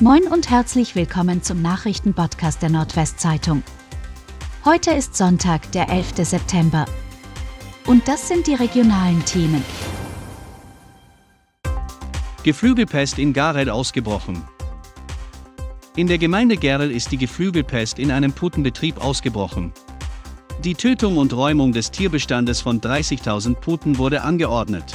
Moin und herzlich willkommen zum Nachrichtenpodcast der Nordwestzeitung. Heute ist Sonntag, der 11. September. Und das sind die regionalen Themen. Geflügelpest in Garel ausgebrochen. In der Gemeinde Gerl ist die Geflügelpest in einem Putenbetrieb ausgebrochen. Die Tötung und Räumung des Tierbestandes von 30.000 Puten wurde angeordnet.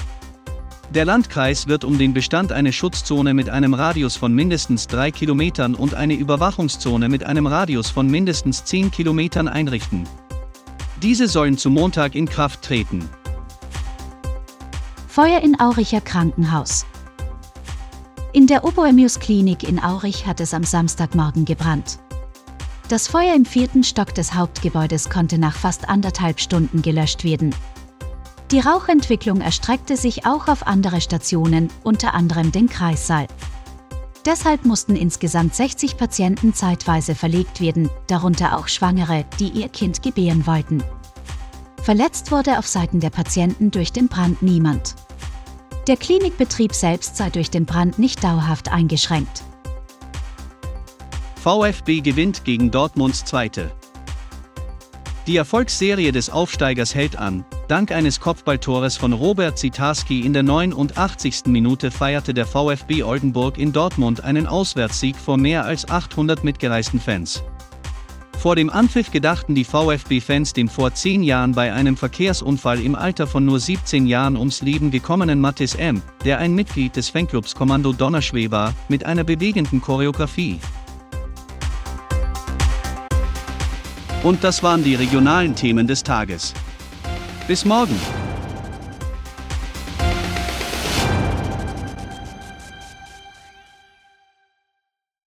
Der Landkreis wird um den Bestand eine Schutzzone mit einem Radius von mindestens drei Kilometern und eine Überwachungszone mit einem Radius von mindestens 10 Kilometern einrichten. Diese sollen zu Montag in Kraft treten. Feuer in Auricher Krankenhaus. In der Oboemius Klinik in Aurich hat es am Samstagmorgen gebrannt. Das Feuer im vierten Stock des Hauptgebäudes konnte nach fast anderthalb Stunden gelöscht werden. Die Rauchentwicklung erstreckte sich auch auf andere Stationen, unter anderem den Kreissaal. Deshalb mussten insgesamt 60 Patienten zeitweise verlegt werden, darunter auch Schwangere, die ihr Kind gebären wollten. Verletzt wurde auf Seiten der Patienten durch den Brand niemand. Der Klinikbetrieb selbst sei durch den Brand nicht dauerhaft eingeschränkt. VfB gewinnt gegen Dortmunds Zweite. Die Erfolgsserie des Aufsteigers hält an. Dank eines Kopfballtores von Robert Zitarski in der 89. Minute feierte der VfB Oldenburg in Dortmund einen Auswärtssieg vor mehr als 800 mitgereisten Fans. Vor dem Anpfiff gedachten die VfB-Fans dem vor zehn Jahren bei einem Verkehrsunfall im Alter von nur 17 Jahren ums Leben gekommenen Mattis M., der ein Mitglied des Fanclubs Kommando Donnerschwee war, mit einer bewegenden Choreografie. Und das waren die regionalen Themen des Tages. Bis morgen!